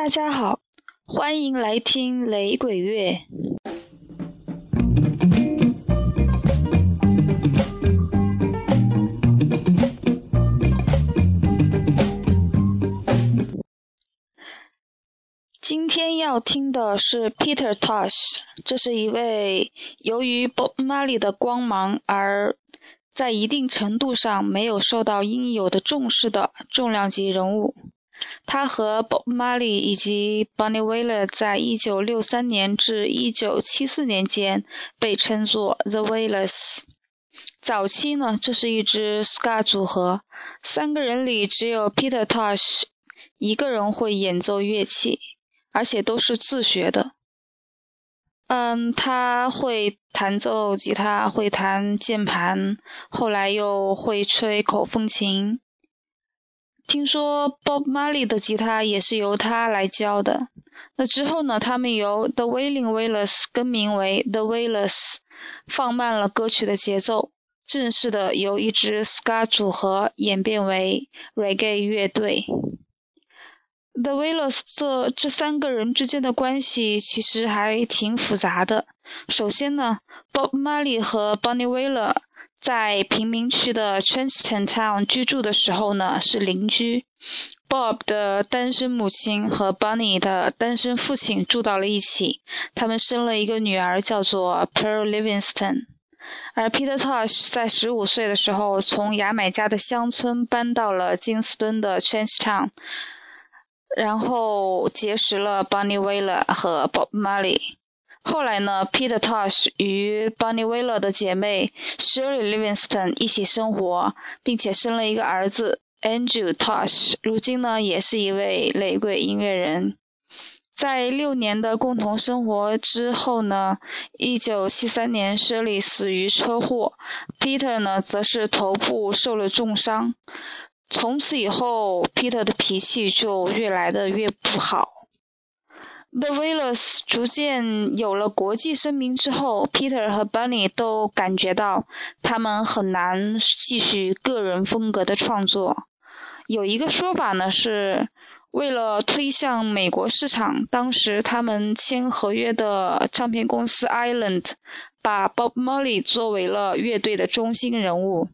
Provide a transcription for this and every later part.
大家好，欢迎来听雷鬼乐。今天要听的是 Peter Tosh，这是一位由于 Bob Marley 的光芒而在一定程度上没有受到应有的重视的重量级人物。他和 Bob Marley 以及 Bonnie Wailer 在1963年至1974年间被称作 The Wailers。早期呢，这是一支 ska 组合，三个人里只有 Peter Tosh 一个人会演奏乐器。而且都是自学的。嗯，他会弹奏吉他，会弹键盘，后来又会吹口风琴。听说 Bob Marley 的吉他也是由他来教的。那之后呢，他们由 The Wailing Wailers 更名为 The Wailers，放慢了歌曲的节奏，正式的由一支 ska 组合演变为 reggae 乐队。The Wailers 这这三个人之间的关系其实还挺复杂的。首先呢，Bob Marley 和 Bunny Wailer 在贫民区的 Charleston Town 居住的时候呢是邻居。Bob 的单身母亲和 Bunny 的单身父亲住到了一起，他们生了一个女儿，叫做 Pearl Livingston。而 Peter Tosh 在十五岁的时候从牙买加的乡村搬到了金斯敦的 Charleston。然后结识了 Bunny Wailer 和 Bob Marley。后来呢，Peter Tosh 与 Bunny Wailer 的姐妹 Shirley Livingston 一起生活，并且生了一个儿子 Andrew Tosh。如今呢，也是一位雷鬼音乐人。在六年的共同生活之后呢，1973年 Shirley 死于车祸，Peter 呢则是头部受了重伤。从此以后，Peter 的脾气就越来的越不好。The Wailers 逐渐有了国际声名之后，Peter 和 Bunny 都感觉到他们很难继续个人风格的创作。有一个说法呢，是为了推向美国市场，当时他们签合约的唱片公司 Island 把 Bob Marley 作为了乐队的中心人物。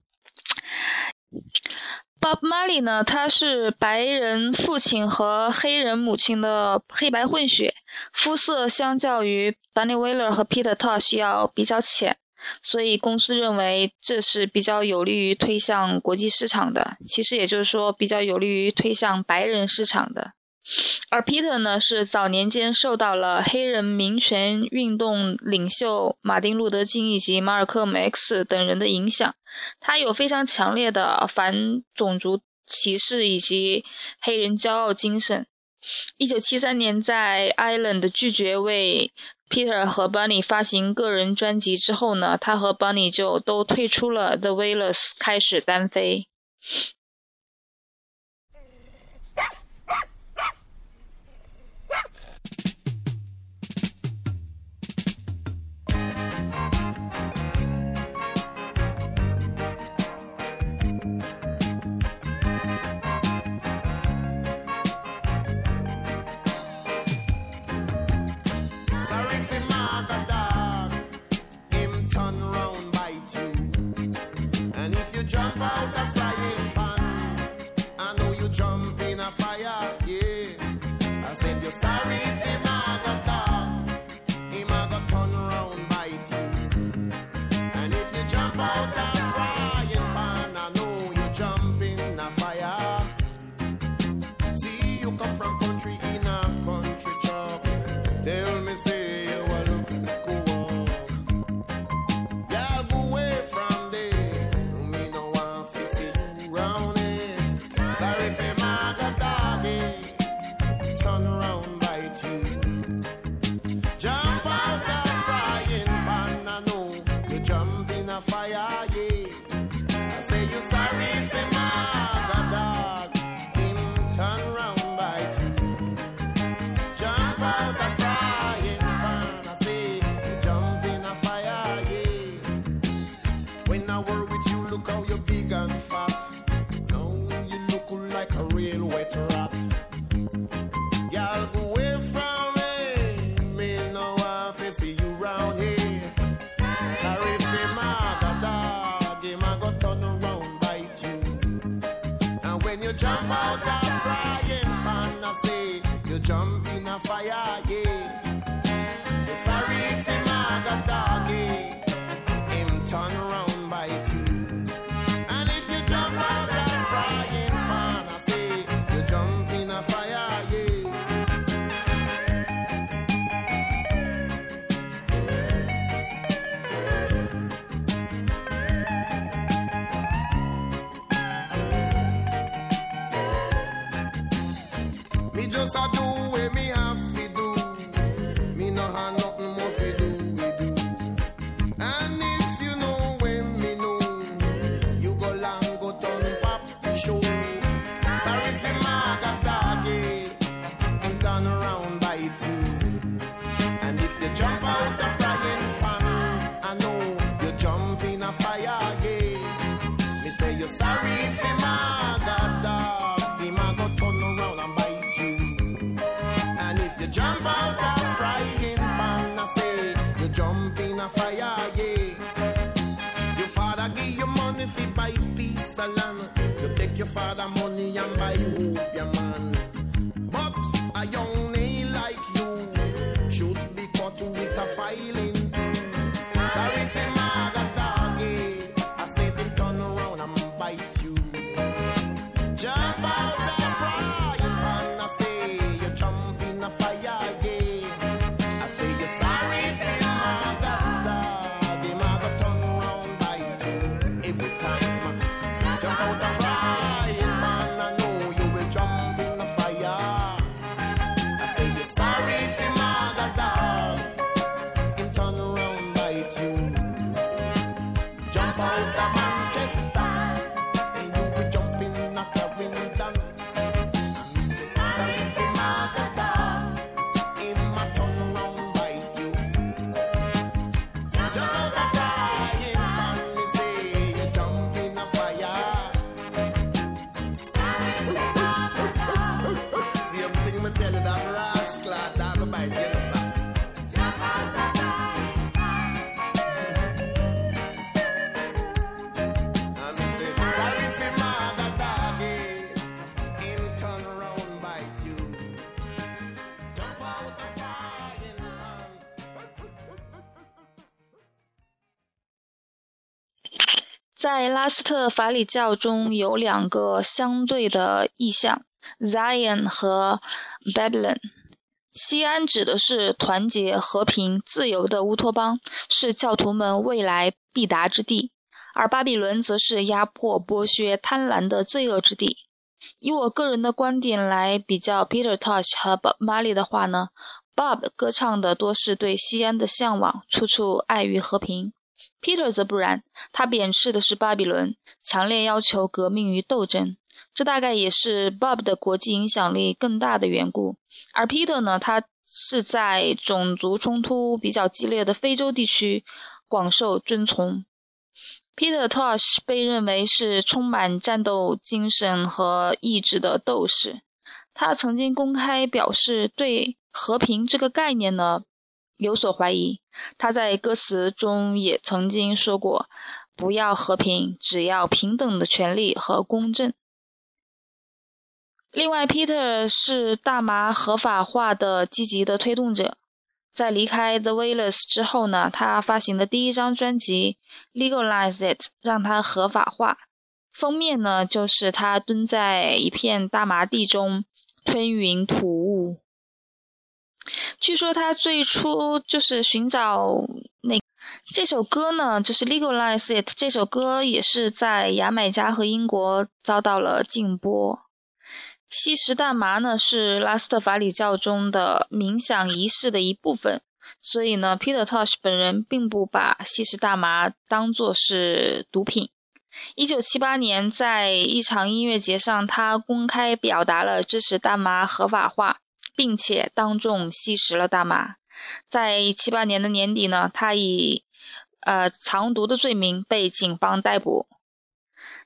Bob Marley 呢，他是白人父亲和黑人母亲的黑白混血，肤色相较于 Bunny Wailer 和 Peter Tosh 要比较浅，所以公司认为这是比较有利于推向国际市场的。其实也就是说，比较有利于推向白人市场的。而 Peter 呢，是早年间受到了黑人民权运动领袖马丁·路德·金以及马尔科姆 ·X 等人的影响，他有非常强烈的反种族歧视以及黑人骄傲精神。一九七三年，在 Island 拒绝为 Peter 和 Bunny 发行个人专辑之后呢，他和 Bunny 就都退出了 The Wailers，开始单飞。Jump in a fire, yeah. You're sorry if him a got doggy, him turn around by two. And if you jump out a frying pan, I say you jump in a fire, yeah. Me just a do me 在拉斯特法里教中有两个相对的意象：Zion 和 Babylon。西安指的是团结、和平、自由的乌托邦，是教徒们未来必达之地；而巴比伦则是压迫、剥削、贪婪的罪恶之地。以我个人的观点来比较 Peter Tosh 和 Bob Marley 的话呢，Bob 歌唱的多是对西安的向往，处处爱与和平。Peter 则不然，他贬斥的是巴比伦，强烈要求革命与斗争。这大概也是 Bob 的国际影响力更大的缘故。而 Peter 呢，他是在种族冲突比较激烈的非洲地区广受尊崇。Peter Tosh 被认为是充满战斗精神和意志的斗士。他曾经公开表示对和平这个概念呢有所怀疑。他在歌词中也曾经说过：“不要和平，只要平等的权利和公正。”另外，Peter 是大麻合法化的积极的推动者。在离开 The Wailers 之后呢，他发行的第一张专辑《Legalize It》让它合法化。封面呢，就是他蹲在一片大麻地中吞云吐雾。据说他最初就是寻找那这首歌呢，就是《Legalize It》这首歌也是在牙买加和英国遭到了禁播。吸食大麻呢是拉斯特法里教中的冥想仪式的一部分，所以呢，Peter Tosh 本人并不把吸食大麻当作是毒品。一九七八年，在一场音乐节上，他公开表达了支持大麻合法化，并且当众吸食了大麻。在七八年的年底呢，他以呃藏毒的罪名被警方逮捕。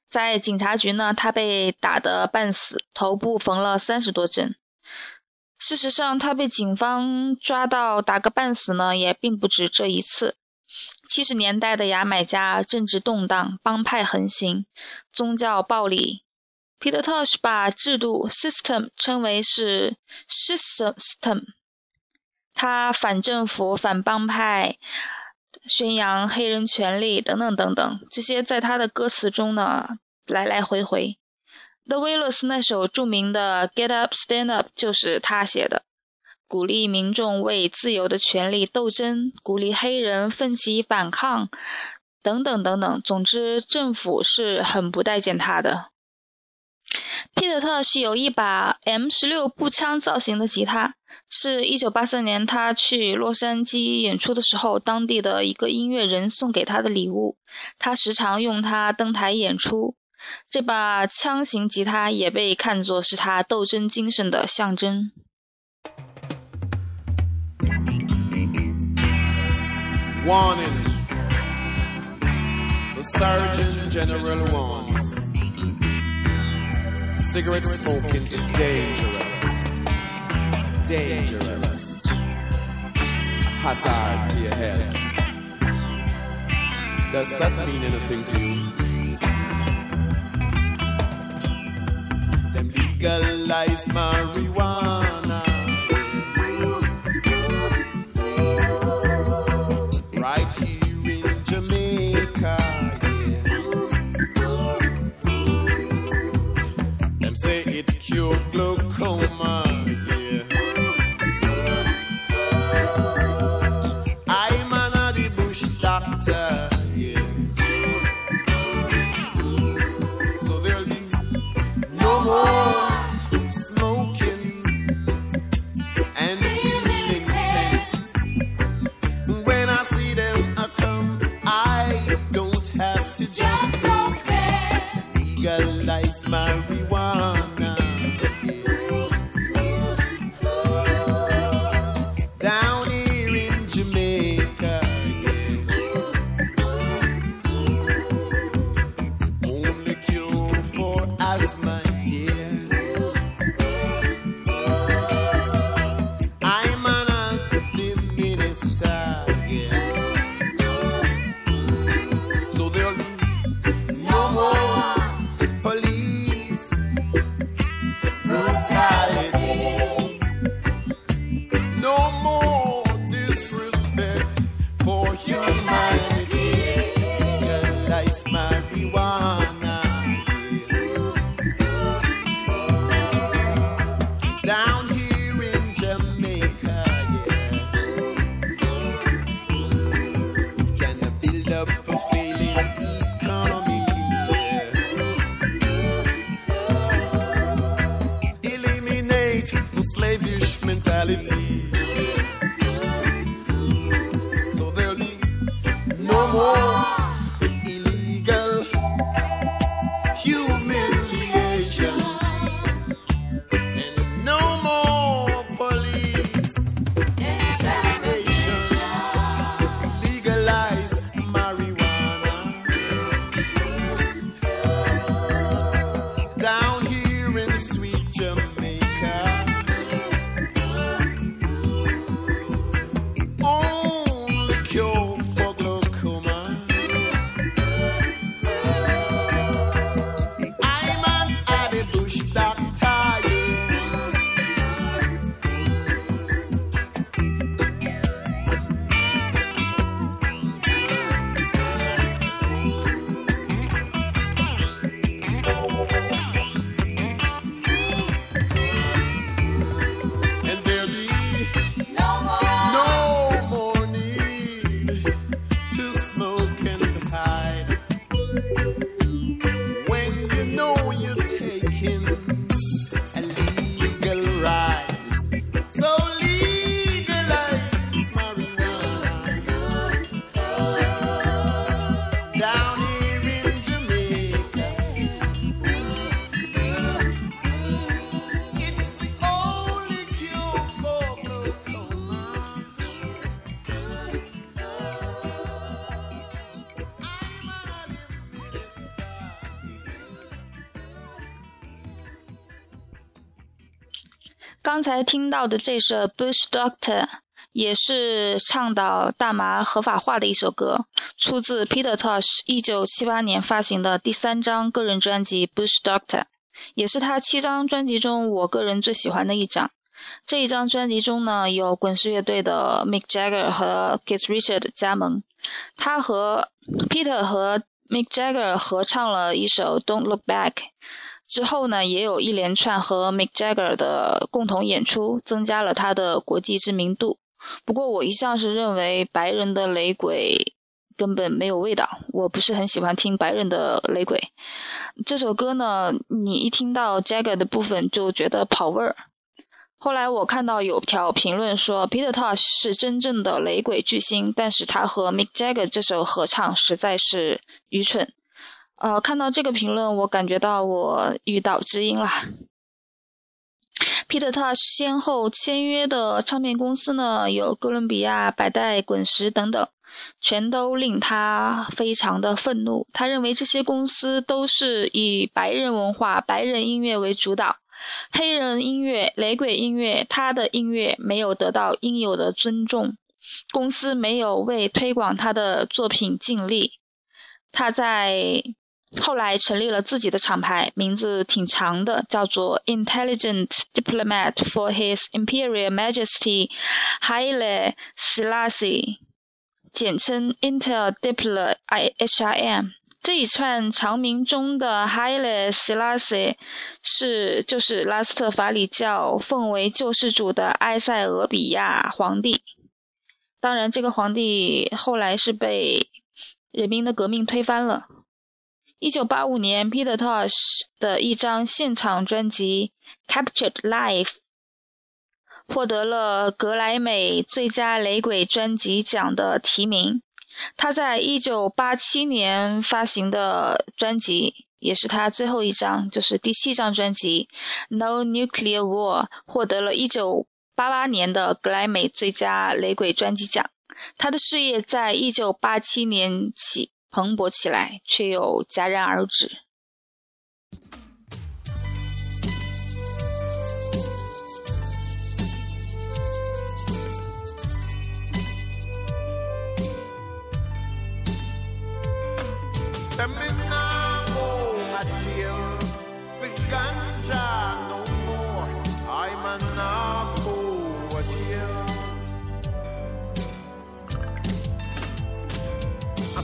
在警察局呢，他被打得半死，头部缝了三十多针。事实上，他被警方抓到打个半死呢，也并不止这一次。七十年代的牙买加政治动荡，帮派横行，宗教暴力 Peter Tosh 把制度 system 称为是 system，他反政府、反帮派，宣扬黑人权利等等等等，这些在他的歌词中呢来来回回。The w i l l s 那首著名的 Get Up Stand Up 就是他写的，鼓励民众为自由的权利斗争，鼓励黑人奋起反抗，等等等等。总之，政府是很不待见他的。皮特特是有一把 M 十六步枪造型的吉他，是一九八三年他去洛杉矶演出的时候，当地的一个音乐人送给他的礼物。他时常用它登台演出。这把枪型吉他也被看作是他斗争精神的象征。Warning. The Surgeon General warns. Cigarette smoking is dangerous. Dangerous. Hazard to your health. Does that mean anything to you? Them legalize marijuana. making 才听到的这首《Bush Doctor》也是倡导大麻合法化的一首歌，出自 Peter Tosh 一九七八年发行的第三张个人专辑《Bush Doctor》。也是他七张专辑中我个人最喜欢的一张。这一张专辑中呢，有滚石乐队的 Mick Jagger 和 Keith Richard 加盟，他和 Peter 和 Mick Jagger 合唱了一首《Don't Look Back》。之后呢，也有一连串和 Mick Jagger 的共同演出，增加了他的国际知名度。不过，我一向是认为白人的雷鬼根本没有味道，我不是很喜欢听白人的雷鬼。这首歌呢，你一听到 Jagger 的部分就觉得跑味儿。后来我看到有条评论说，Peter Tosh 是真正的雷鬼巨星，但是他和 Mick Jagger 这首合唱实在是愚蠢。呃，看到这个评论，我感觉到我遇到知音了。Peter Tosh 先后签约的唱片公司呢，有哥伦比亚、百代、滚石等等，全都令他非常的愤怒。他认为这些公司都是以白人文化、白人音乐为主导，黑人音乐、雷鬼音乐，他的音乐没有得到应有的尊重，公司没有为推广他的作品尽力。他在后来成立了自己的厂牌，名字挺长的，叫做 Intelligent Diplomat for His Imperial Majesty Haile Selassie，简称 Intel Diplomat HIM。这一串长名中的 Haile Selassie 是就是拉斯特法里教奉为救世主的埃塞俄比亚皇帝。当然，这个皇帝后来是被人民的革命推翻了。一九八五年，Peter Tosh 的一张现场专辑《Captured Live》获得了格莱美最佳雷鬼专辑奖的提名。他在一九八七年发行的专辑，也是他最后一张，就是第七张专辑《No Nuclear War》，获得了一九八八年的格莱美最佳雷鬼专辑奖。他的事业在一九八七年起。蓬勃起来，却又戛然而止。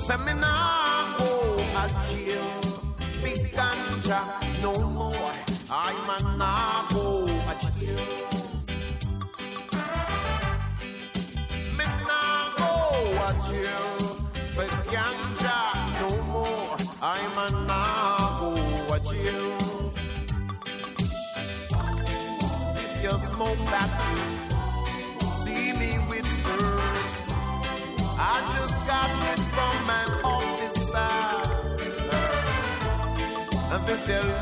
Say me nah go a jail, ganja se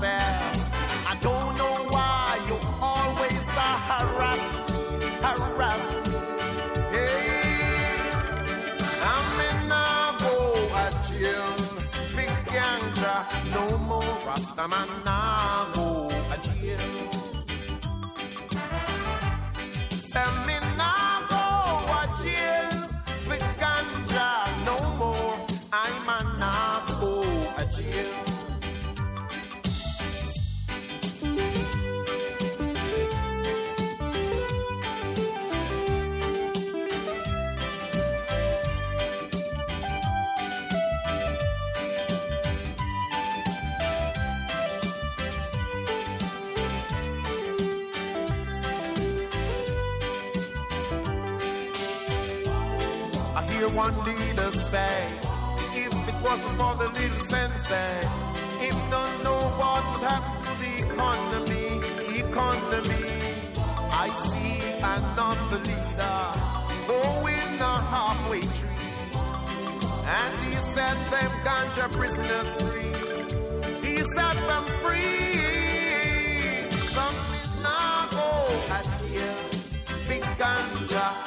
myself, I don't know why you always are harassed, harassed. Hey, I'm in a go a jail, no more Rastaman hear one leader say, if it wasn't for the little sensei, him don't know what would happen to the economy. Economy. I see another leader going a halfway tree, and he set them ganja prisoners free. He set them free. Some did not go at jail. Big ganja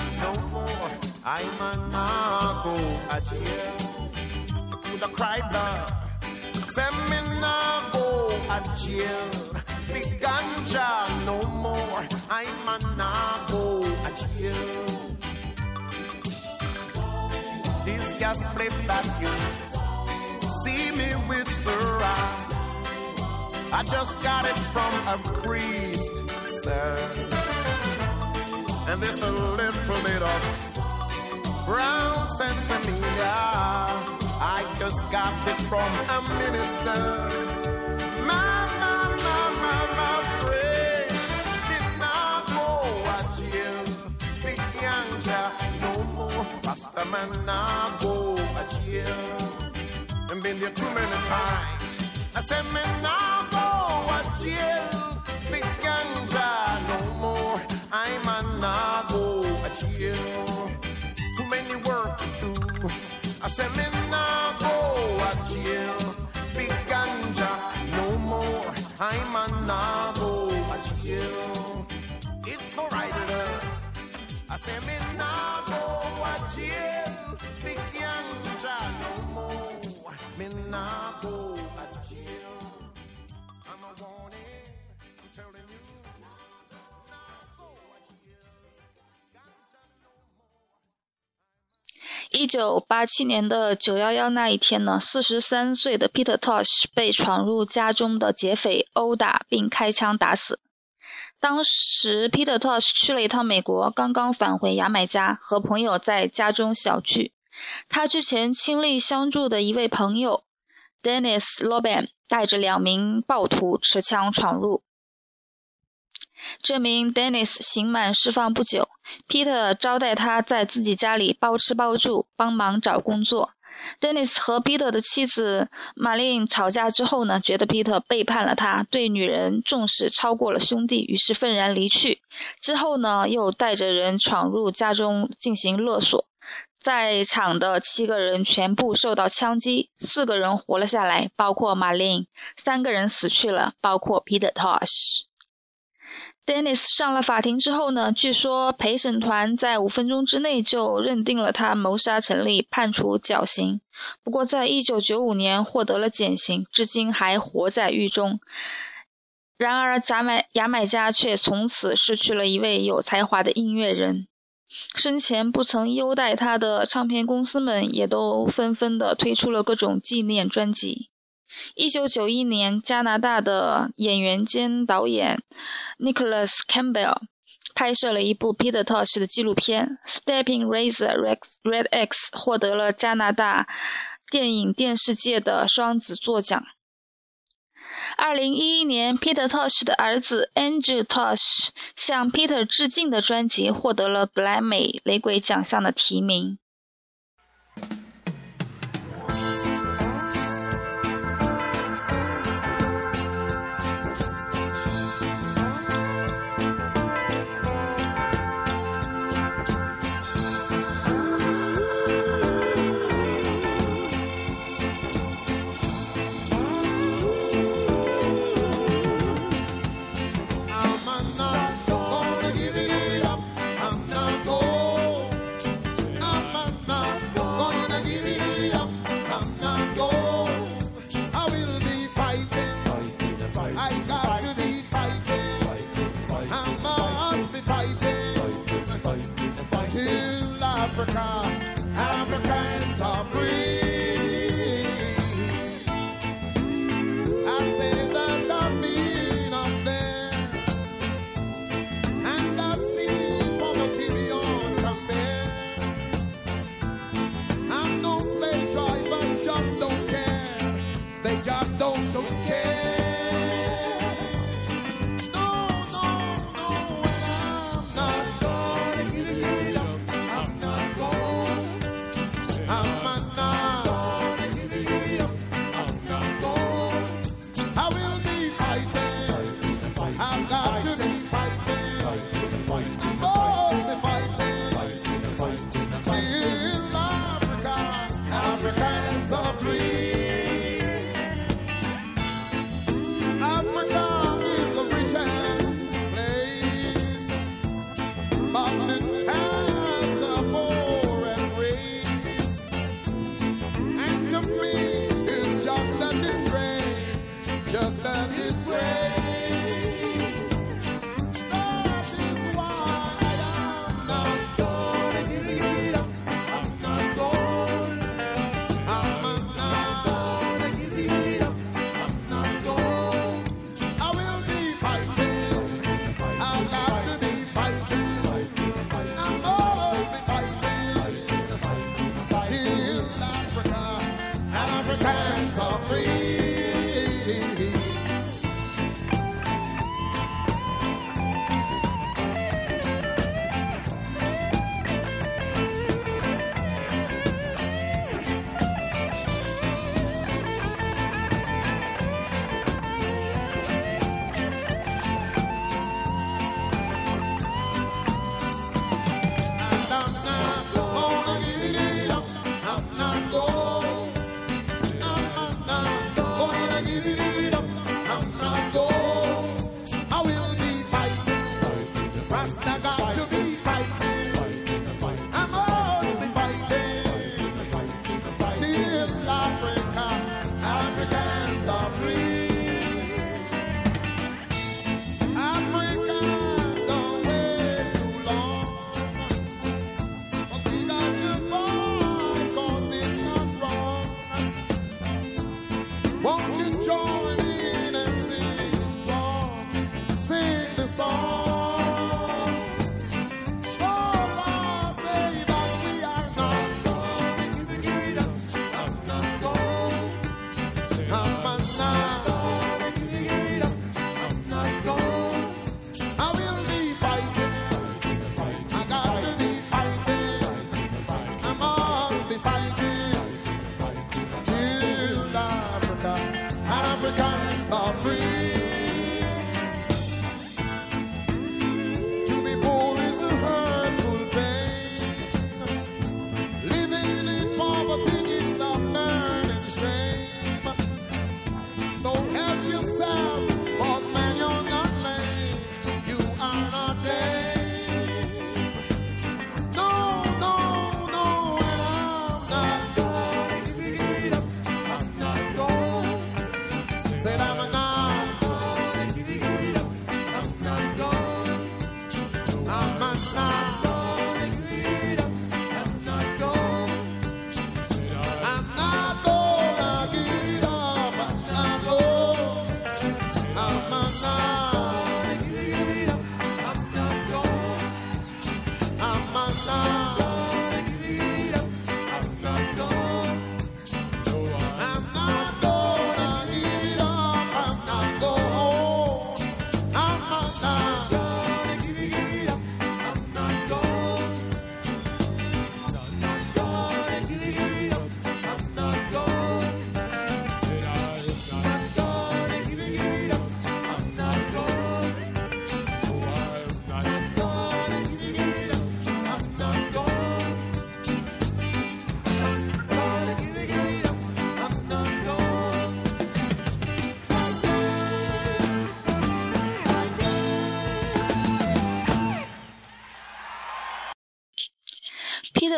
I'm not go a jail. Could have cried now. Say me not go a jail. Big no more. I'm not go a jail. This gas flip that you see me with sir. I just got it from a priest, sir. And this a little brown sensimilla. I just got it from a minister. My, my, my, my, my friend did not go a jail. Big Yanja no more. Pastor man not go a jail. And been there too many times. I said, me now go a jail. Big ganja no more. I'm a now go a jail. Many work to do. I said, me now go a jail. Big ganja no more. I'm a now go a jail. It's with us. I say me now go a jail. Big ganja no more. Me now go 一九八七年的九幺幺那一天呢，四十三岁的 Peter Tosh 被闯入家中的劫匪殴打并开枪打死。当时 Peter Tosh 去了一趟美国，刚刚返回牙买加，和朋友在家中小聚。他之前倾力相助的一位朋友 Dennis Loban 带着两名暴徒持枪闯入。这名 Dennis 刑满释放不久，Peter 招待他在自己家里包吃包住，帮忙找工作。Dennis 和 Peter 的妻子玛丽吵架之后呢，觉得 Peter 背叛了他，对女人重视超过了兄弟，于是愤然离去。之后呢，又带着人闯入家中进行勒索。在场的七个人全部受到枪击，四个人活了下来，包括玛丽；三个人死去了，包括 Peter Tosh。Dennis 上了法庭之后呢，据说陪审团在五分钟之内就认定了他谋杀成立，判处绞刑。不过，在一九九五年获得了减刑，至今还活在狱中。然而，牙买牙买加却从此失去了一位有才华的音乐人。生前不曾优待他的唱片公司们，也都纷纷的推出了各种纪念专辑。一九九一年，加拿大的演员兼导演 Nicholas Campbell 拍摄了一部 Peter Tosh 的纪录片《Stepping Razor Red X》，获得了加拿大电影电视界的双子座奖。二零一一年，Peter Tosh 的儿子 Andrew Tosh 向 Peter 致敬的专辑获得了格莱美雷鬼奖项的提名。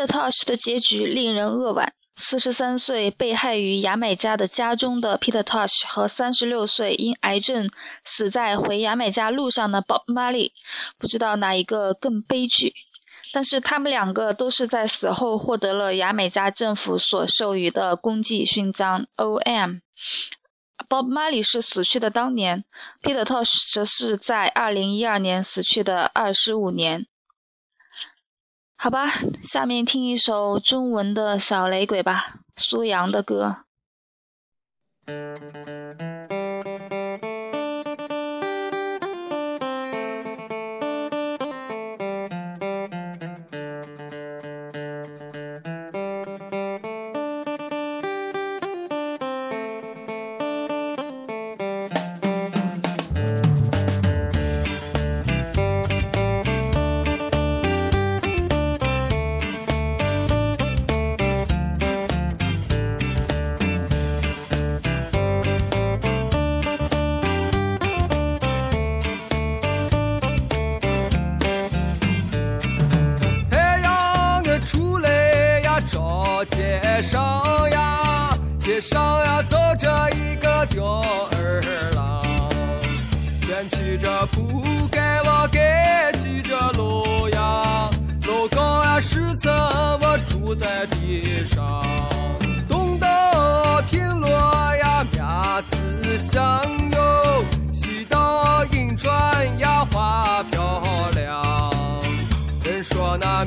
Tosh 的结局令人扼腕。四十三岁被害于牙买加的家中的 Peter Tosh 和三十六岁因癌症死在回牙买加路上的 Bob Marley，不知道哪一个更悲剧。但是他们两个都是在死后获得了牙买加政府所授予的功绩勋章 O.M。Bob Marley 是死去的当年，Peter Tosh 则是在二零一二年死去的二十五年。好吧，下面听一首中文的小雷鬼吧，苏阳的歌。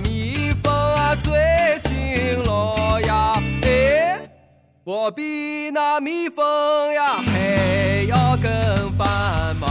蜜蜂啊最勤劳呀，哎，我比那蜜蜂呀还要更繁忙。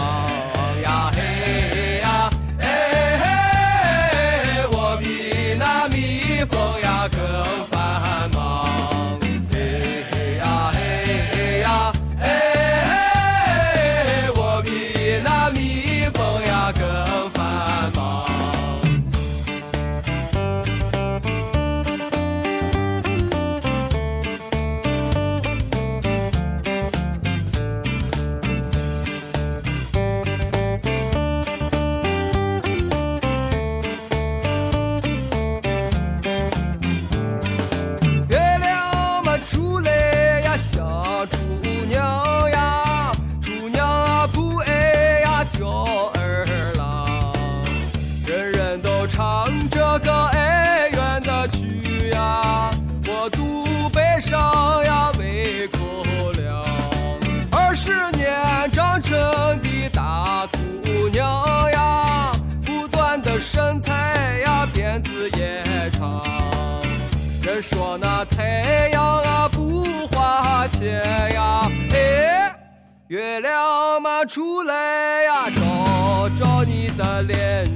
说那太阳啊不花钱呀，哎，月亮嘛出来呀，照照你的脸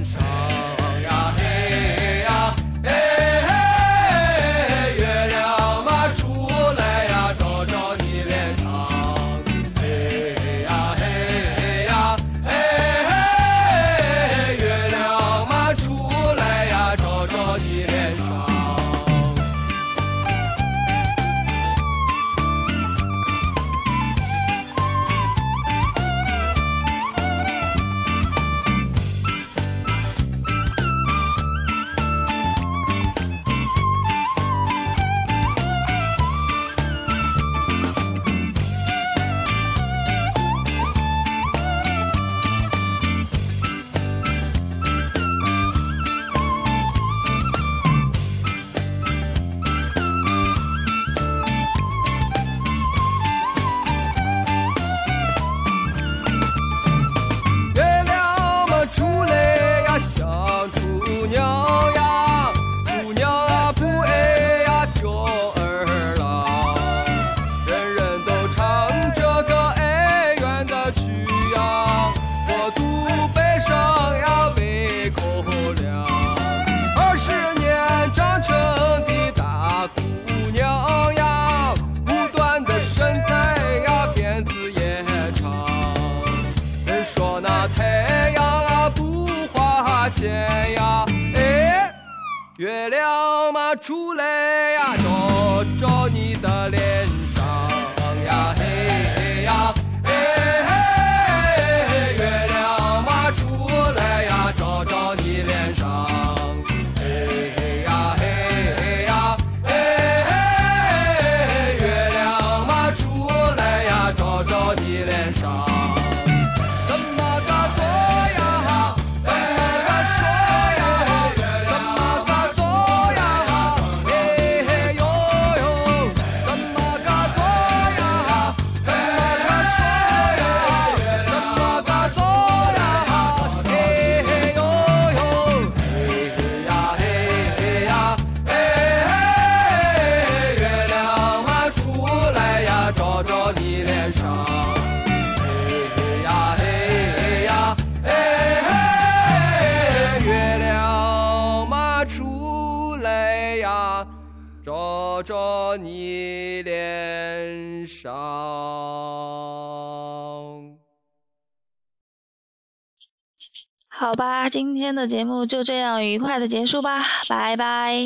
好吧，今天的节目就这样愉快的结束吧，拜拜。